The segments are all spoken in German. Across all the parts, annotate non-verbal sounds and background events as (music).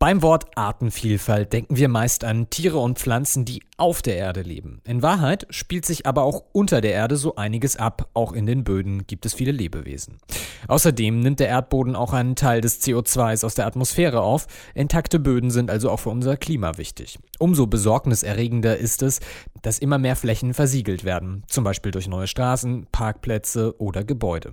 Beim Wort Artenvielfalt denken wir meist an Tiere und Pflanzen, die auf der Erde leben. In Wahrheit spielt sich aber auch unter der Erde so einiges ab. Auch in den Böden gibt es viele Lebewesen. Außerdem nimmt der Erdboden auch einen Teil des CO2s aus der Atmosphäre auf. Intakte Böden sind also auch für unser Klima wichtig. Umso besorgniserregender ist es, dass immer mehr Flächen versiegelt werden, zum Beispiel durch neue Straßen, Parkplätze oder Gebäude.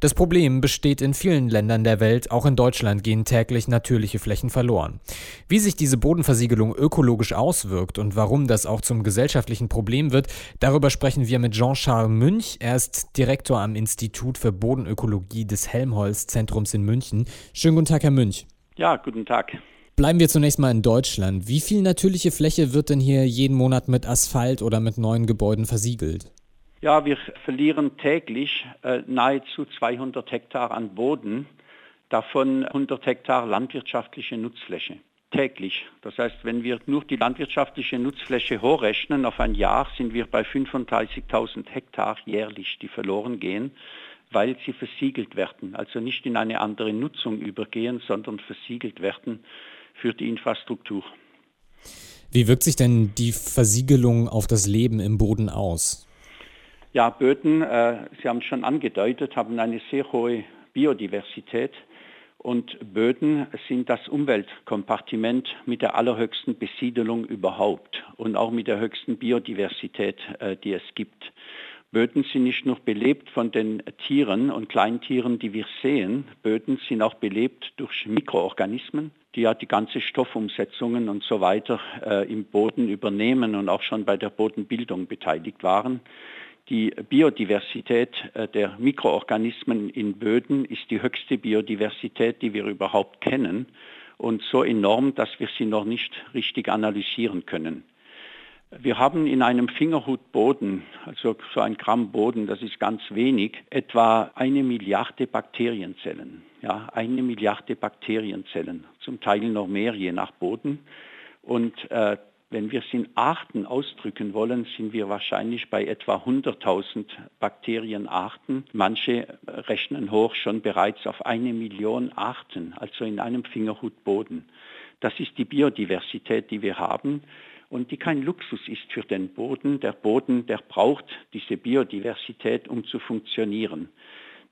Das Problem besteht in vielen Ländern der Welt, auch in Deutschland gehen täglich natürliche Flächen verloren. Wie sich diese Bodenversiegelung ökologisch auswirkt und warum das auch zum gesellschaftlichen Problem wird, darüber sprechen wir mit Jean-Charles Münch. Er ist Direktor am Institut für Bodenökologie des Helmholtz-Zentrums in München. Schönen guten Tag, Herr Münch. Ja, guten Tag. Bleiben wir zunächst mal in Deutschland. Wie viel natürliche Fläche wird denn hier jeden Monat mit Asphalt oder mit neuen Gebäuden versiegelt? Ja, wir verlieren täglich äh, nahezu 200 Hektar an Boden, davon 100 Hektar landwirtschaftliche Nutzfläche. Täglich. Das heißt, wenn wir nur die landwirtschaftliche Nutzfläche hochrechnen auf ein Jahr, sind wir bei 35.000 Hektar jährlich, die verloren gehen, weil sie versiegelt werden. Also nicht in eine andere Nutzung übergehen, sondern versiegelt werden für die Infrastruktur. Wie wirkt sich denn die Versiegelung auf das Leben im Boden aus? Ja, Böden, äh, Sie haben es schon angedeutet, haben eine sehr hohe Biodiversität und Böden sind das Umweltkompartiment mit der allerhöchsten Besiedelung überhaupt und auch mit der höchsten Biodiversität, äh, die es gibt. Böden sind nicht nur belebt von den Tieren und Kleintieren, die wir sehen. Böden sind auch belebt durch Mikroorganismen, die ja die ganze Stoffumsetzungen und so weiter äh, im Boden übernehmen und auch schon bei der Bodenbildung beteiligt waren. Die Biodiversität äh, der Mikroorganismen in Böden ist die höchste Biodiversität, die wir überhaupt kennen und so enorm, dass wir sie noch nicht richtig analysieren können. Wir haben in einem Fingerhut Boden, also so ein Gramm Boden, das ist ganz wenig, etwa eine Milliarde Bakterienzellen. Ja, eine Milliarde Bakterienzellen, zum Teil noch mehr je nach Boden. Und äh, wenn wir es in Arten ausdrücken wollen, sind wir wahrscheinlich bei etwa 100.000 Bakterienarten. Manche rechnen hoch schon bereits auf eine Million Arten, also in einem Fingerhut Boden. Das ist die Biodiversität, die wir haben und die kein Luxus ist für den Boden. Der Boden, der braucht diese Biodiversität, um zu funktionieren.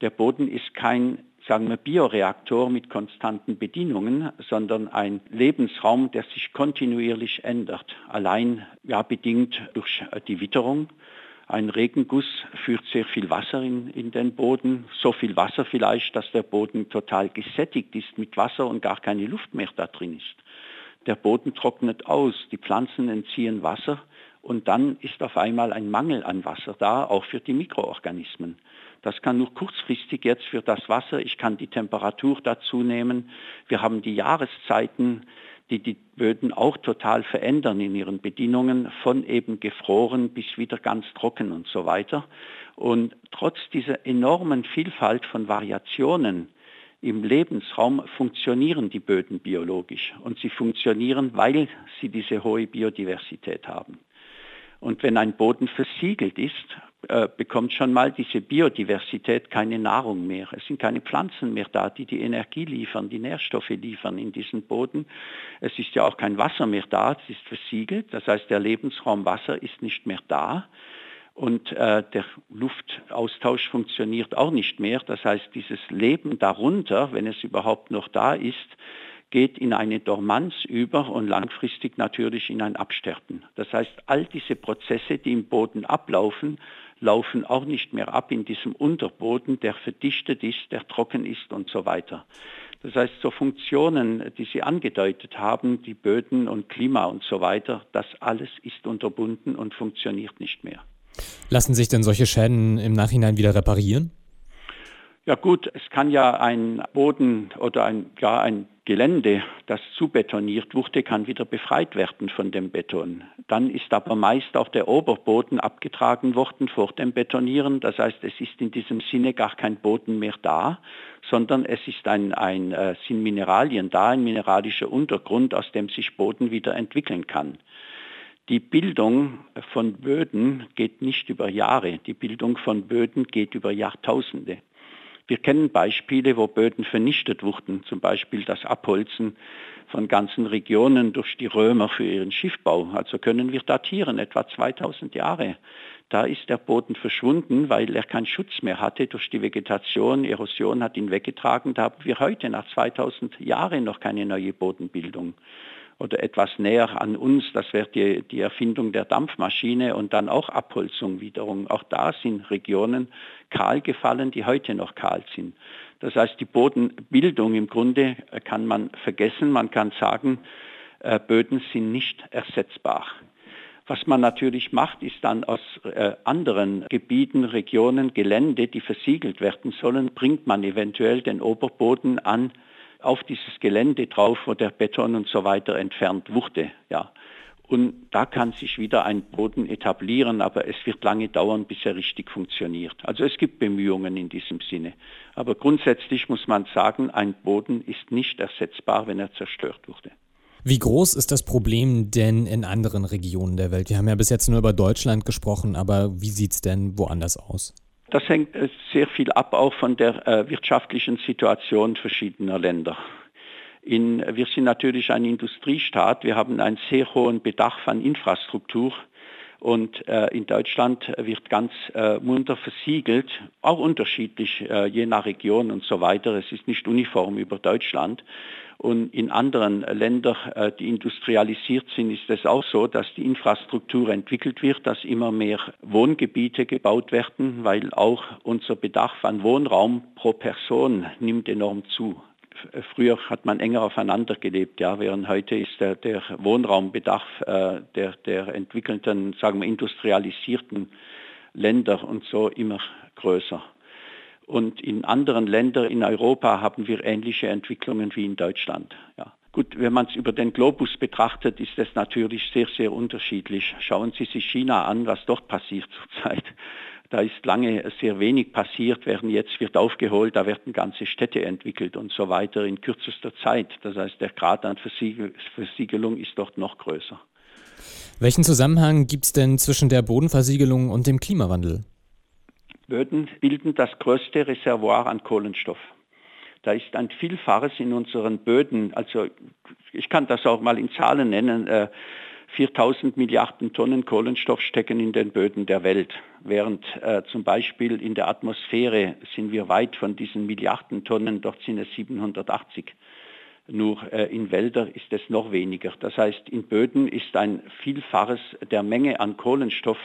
Der Boden ist kein sagen wir, Bioreaktor mit konstanten Bedingungen, sondern ein Lebensraum, der sich kontinuierlich ändert. Allein ja, bedingt durch die Witterung. Ein Regenguss führt sehr viel Wasser in, in den Boden, so viel Wasser vielleicht, dass der Boden total gesättigt ist mit Wasser und gar keine Luft mehr da drin ist. Der Boden trocknet aus, die Pflanzen entziehen Wasser und dann ist auf einmal ein Mangel an Wasser da, auch für die Mikroorganismen. Das kann nur kurzfristig jetzt für das Wasser, ich kann die Temperatur dazu nehmen. Wir haben die Jahreszeiten, die die Böden auch total verändern in ihren Bedingungen, von eben gefroren bis wieder ganz trocken und so weiter. Und trotz dieser enormen Vielfalt von Variationen im Lebensraum funktionieren die Böden biologisch. Und sie funktionieren, weil sie diese hohe Biodiversität haben. Und wenn ein Boden versiegelt ist, äh, bekommt schon mal diese Biodiversität keine Nahrung mehr. Es sind keine Pflanzen mehr da, die die Energie liefern, die Nährstoffe liefern in diesen Boden. Es ist ja auch kein Wasser mehr da, es ist versiegelt. Das heißt, der Lebensraum Wasser ist nicht mehr da. Und äh, der Luftaustausch funktioniert auch nicht mehr. Das heißt, dieses Leben darunter, wenn es überhaupt noch da ist, geht in eine Dormanz über und langfristig natürlich in ein Absterben. Das heißt, all diese Prozesse, die im Boden ablaufen, laufen auch nicht mehr ab in diesem Unterboden, der verdichtet ist, der trocken ist und so weiter. Das heißt, so Funktionen, die Sie angedeutet haben, die Böden und Klima und so weiter, das alles ist unterbunden und funktioniert nicht mehr. Lassen sich denn solche Schäden im Nachhinein wieder reparieren? Ja gut, es kann ja ein Boden oder ein, ja, ein Gelände, das zubetoniert wurde, kann wieder befreit werden von dem Beton. Dann ist aber meist auch der Oberboden abgetragen worden vor dem Betonieren. Das heißt, es ist in diesem Sinne gar kein Boden mehr da, sondern es ist ein, ein, äh, sind Mineralien da, ein mineralischer Untergrund, aus dem sich Boden wieder entwickeln kann. Die Bildung von Böden geht nicht über Jahre, die Bildung von Böden geht über Jahrtausende. Wir kennen Beispiele, wo Böden vernichtet wurden, zum Beispiel das Abholzen von ganzen Regionen durch die Römer für ihren Schiffbau. Also können wir datieren, etwa 2000 Jahre. Da ist der Boden verschwunden, weil er keinen Schutz mehr hatte durch die Vegetation. Erosion hat ihn weggetragen. Da haben wir heute nach 2000 Jahren noch keine neue Bodenbildung oder etwas näher an uns, das wäre die, die Erfindung der Dampfmaschine und dann auch Abholzung wiederum. Auch da sind Regionen kahl gefallen, die heute noch kahl sind. Das heißt, die Bodenbildung im Grunde kann man vergessen. Man kann sagen, äh, Böden sind nicht ersetzbar. Was man natürlich macht, ist dann aus äh, anderen Gebieten, Regionen, Gelände, die versiegelt werden sollen, bringt man eventuell den Oberboden an auf dieses Gelände drauf, wo der Beton und so weiter entfernt wurde. Ja. Und da kann sich wieder ein Boden etablieren, aber es wird lange dauern, bis er richtig funktioniert. Also es gibt Bemühungen in diesem Sinne. Aber grundsätzlich muss man sagen, ein Boden ist nicht ersetzbar, wenn er zerstört wurde. Wie groß ist das Problem denn in anderen Regionen der Welt? Wir haben ja bis jetzt nur über Deutschland gesprochen, aber wie sieht es denn woanders aus? Das hängt äh, sehr viel ab auch von der äh, wirtschaftlichen Situation verschiedener Länder. In, wir sind natürlich ein Industriestaat. Wir haben einen sehr hohen Bedarf an Infrastruktur. Und äh, in Deutschland wird ganz äh, munter versiegelt, auch unterschiedlich äh, je nach Region und so weiter. Es ist nicht uniform über Deutschland. Und in anderen Ländern, äh, die industrialisiert sind, ist es auch so, dass die Infrastruktur entwickelt wird, dass immer mehr Wohngebiete gebaut werden, weil auch unser Bedarf an Wohnraum pro Person nimmt enorm zu. Früher hat man enger aufeinander gelebt, ja, während heute ist der, der Wohnraumbedarf äh, der, der entwickelten, sagen wir, industrialisierten Länder und so immer größer. Und in anderen Ländern in Europa haben wir ähnliche Entwicklungen wie in Deutschland. Ja. Gut, wenn man es über den Globus betrachtet, ist es natürlich sehr, sehr unterschiedlich. Schauen Sie sich China an, was dort passiert (laughs) zurzeit. Da ist lange sehr wenig passiert, während jetzt wird aufgeholt, da werden ganze Städte entwickelt und so weiter in kürzester Zeit. Das heißt, der Grad an Versiegelung ist dort noch größer. Welchen Zusammenhang gibt es denn zwischen der Bodenversiegelung und dem Klimawandel? Böden bilden das größte Reservoir an Kohlenstoff. Da ist ein Vielfaches in unseren Böden, also ich kann das auch mal in Zahlen nennen, 4000 äh, Milliarden Tonnen Kohlenstoff stecken in den Böden der Welt, während äh, zum Beispiel in der Atmosphäre sind wir weit von diesen Milliarden Tonnen, dort sind es 780. Nur äh, in Wäldern ist es noch weniger. Das heißt, in Böden ist ein Vielfaches der Menge an Kohlenstoff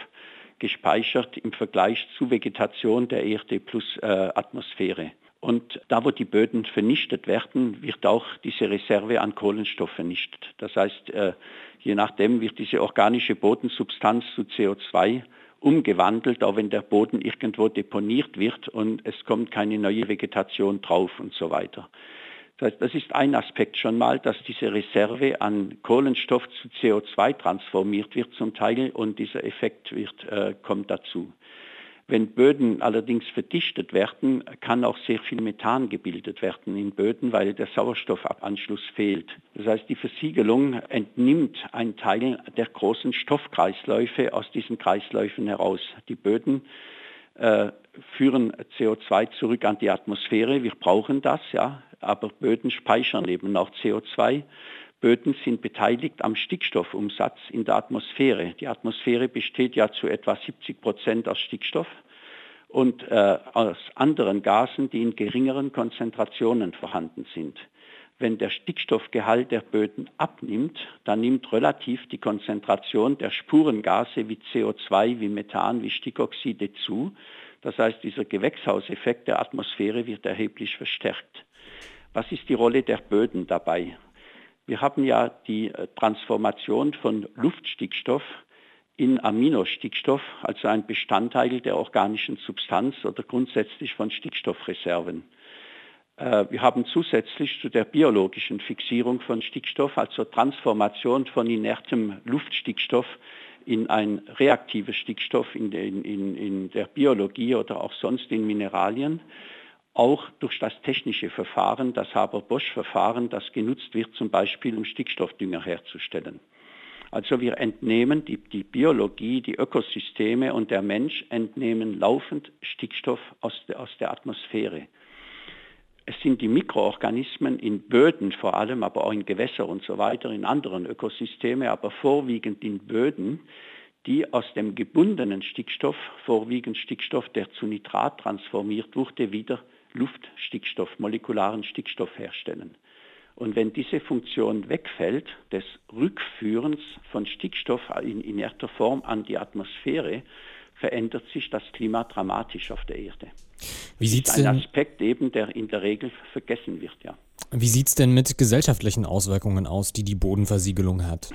gespeichert im Vergleich zu Vegetation der Erde plus äh, Atmosphäre. Und da, wo die Böden vernichtet werden, wird auch diese Reserve an Kohlenstoff vernichtet. Das heißt, äh, je nachdem wird diese organische Bodensubstanz zu CO2 umgewandelt, auch wenn der Boden irgendwo deponiert wird und es kommt keine neue Vegetation drauf und so weiter. Das ist ein Aspekt schon mal, dass diese Reserve an Kohlenstoff zu CO2 transformiert wird zum Teil und dieser Effekt wird, äh, kommt dazu. Wenn Böden allerdings verdichtet werden, kann auch sehr viel Methan gebildet werden in Böden, weil der Sauerstoffanschluss fehlt. Das heißt, die Versiegelung entnimmt einen Teil der großen Stoffkreisläufe aus diesen Kreisläufen heraus. Die Böden äh, führen CO2 zurück an die Atmosphäre. Wir brauchen das, ja aber Böden speichern eben auch CO2. Böden sind beteiligt am Stickstoffumsatz in der Atmosphäre. Die Atmosphäre besteht ja zu etwa 70 Prozent aus Stickstoff und äh, aus anderen Gasen, die in geringeren Konzentrationen vorhanden sind. Wenn der Stickstoffgehalt der Böden abnimmt, dann nimmt relativ die Konzentration der Spurengase wie CO2, wie Methan, wie Stickoxide zu. Das heißt, dieser Gewächshauseffekt der Atmosphäre wird erheblich verstärkt. Was ist die Rolle der Böden dabei? Wir haben ja die äh, Transformation von Luftstickstoff in Aminostickstoff, also ein Bestandteil der organischen Substanz oder grundsätzlich von Stickstoffreserven. Äh, wir haben zusätzlich zu der biologischen Fixierung von Stickstoff, also Transformation von inertem Luftstickstoff in ein reaktives Stickstoff in, in, in der Biologie oder auch sonst in Mineralien, auch durch das technische Verfahren, das Haber-Bosch-Verfahren, das genutzt wird zum Beispiel, um Stickstoffdünger herzustellen. Also wir entnehmen die, die, Biologie, die Ökosysteme und der Mensch entnehmen laufend Stickstoff aus, de, aus der Atmosphäre. Es sind die Mikroorganismen in Böden vor allem, aber auch in Gewässern und so weiter, in anderen Ökosystemen, aber vorwiegend in Böden, die aus dem gebundenen Stickstoff, vorwiegend Stickstoff, der zu Nitrat transformiert wurde, wieder Luftstickstoff, molekularen Stickstoff herstellen. Und wenn diese Funktion wegfällt, des Rückführens von Stickstoff in inerter Form an die Atmosphäre, verändert sich das Klima dramatisch auf der Erde. Wie sieht's ist ein denn, Aspekt eben, der in der Regel vergessen wird, ja. Wie sieht es denn mit gesellschaftlichen Auswirkungen aus, die die Bodenversiegelung hat?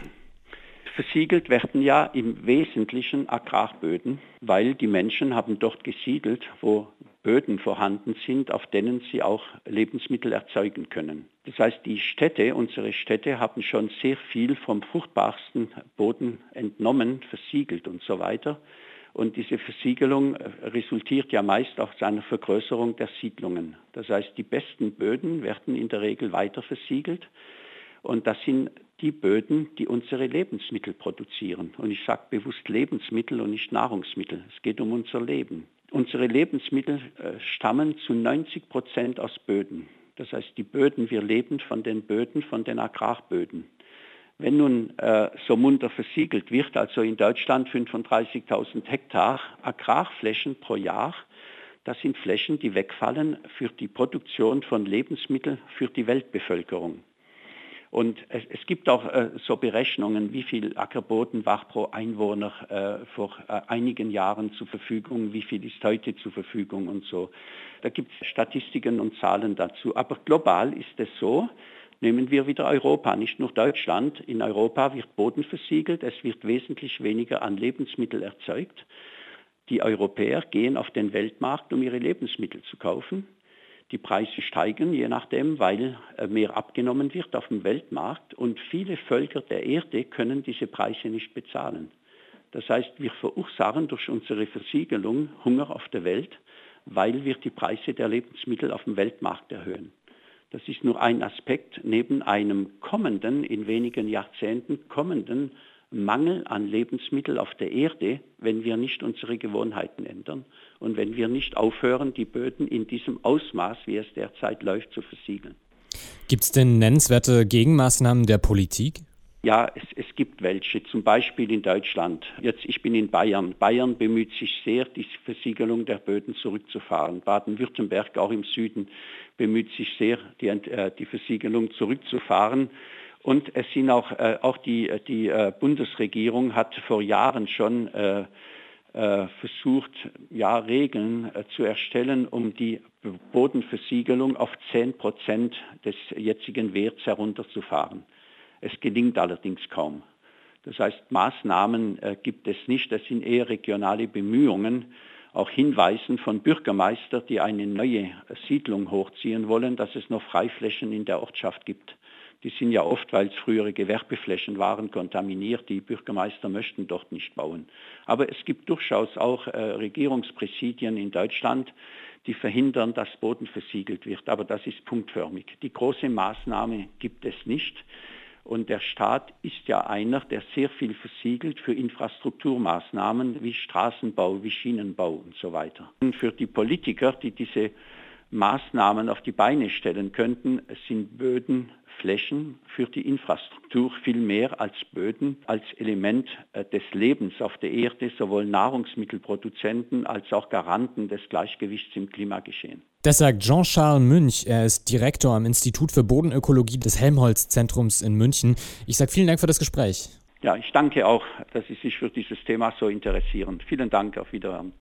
Versiegelt werden ja im Wesentlichen Agrarböden, weil die Menschen haben dort gesiedelt, wo Böden vorhanden sind, auf denen sie auch Lebensmittel erzeugen können. Das heißt, die Städte, unsere Städte haben schon sehr viel vom fruchtbarsten Boden entnommen, versiegelt und so weiter. Und diese Versiegelung äh, resultiert ja meist aus einer Vergrößerung der Siedlungen. Das heißt, die besten Böden werden in der Regel weiter versiegelt. Und das sind die Böden, die unsere Lebensmittel produzieren. Und ich sage bewusst Lebensmittel und nicht Nahrungsmittel. Es geht um unser Leben. Unsere Lebensmittel äh, stammen zu 90 Prozent aus Böden. Das heißt, die Böden, wir leben von den Böden, von den Agrarböden. Wenn nun äh, so munter versiegelt wird, also in Deutschland 35.000 Hektar Agrarflächen pro Jahr, das sind Flächen, die wegfallen für die Produktion von Lebensmitteln für die Weltbevölkerung. Und es, es gibt auch äh, so Berechnungen, wie viel Ackerboden war pro Einwohner äh, vor äh, einigen Jahren zur Verfügung, wie viel ist heute zur Verfügung und so. Da gibt es Statistiken und Zahlen dazu. Aber global ist es so, Nehmen wir wieder Europa, nicht nur Deutschland. In Europa wird Boden versiegelt, es wird wesentlich weniger an Lebensmittel erzeugt. Die Europäer gehen auf den Weltmarkt, um ihre Lebensmittel zu kaufen. Die Preise steigen, je nachdem, weil äh, mehr abgenommen wird auf dem Weltmarkt und viele Völker der Erde können diese Preise nicht bezahlen. Das heißt, wir verursachen durch unsere Versiegelung Hunger auf der Welt, weil wir die Preise der Lebensmittel auf dem Weltmarkt erhöhen. Das ist nur ein Aspekt neben einem kommenden, in wenigen Jahrzehnten kommenden Mangel an Lebensmitteln auf der Erde, wenn wir nicht unsere Gewohnheiten ändern und wenn wir nicht aufhören, die Böden in diesem Ausmaß, wie es derzeit läuft, zu versiegeln. Gibt es denn nennenswerte Gegenmaßnahmen der Politik? Ja, es, es, gibt welche, zum Beispiel in Deutschland. Jetzt, ich bin in Bayern. Bayern bemüht sich sehr, die Versiegelung der Böden zurückzufahren. Baden-Württemberg, auch im Süden, bemüht sich sehr, die, äh, die Versiegelung zurückzufahren. Und es sind auch, äh, auch die, die äh, Bundesregierung hat vor Jahren schon äh, äh versucht, ja, Regeln äh, zu erstellen, um die Bodenversiegelung auf 10 Prozent des jetzigen Werts herunterzufahren. Es gelingt allerdings kaum. Das heißt, Maßnahmen äh, gibt es nicht, das sind eher regionale Bemühungen, auch Hinweisen von Bürgermeistern, die eine neue Siedlung hochziehen wollen, dass es noch Freiflächen in der Ortschaft gibt. Die sind ja oft, weil es frühere Gewerbeflächen waren, kontaminiert. Die Bürgermeister möchten dort nicht bauen. Aber es gibt durchaus auch äh, Regierungspräsidien in Deutschland, die verhindern, dass Boden versiegelt wird. Aber das ist punktförmig. Die große Maßnahme gibt es nicht. Und der Staat ist ja einer, der sehr viel versiegelt für Infrastrukturmaßnahmen wie Straßenbau, wie Schienenbau und so weiter. Und für die Politiker, die diese Maßnahmen auf die Beine stellen könnten, sind Böden Flächen für die Infrastruktur viel mehr als Böden, als Element äh, des Lebens auf der Erde, sowohl Nahrungsmittelproduzenten als auch Garanten des Gleichgewichts im Klimageschehen. Das sagt Jean-Charles Münch. Er ist Direktor am Institut für Bodenökologie des Helmholtz-Zentrums in München. Ich sage vielen Dank für das Gespräch. Ja, ich danke auch, dass Sie sich für dieses Thema so interessieren. Vielen Dank, auf Wiederhören.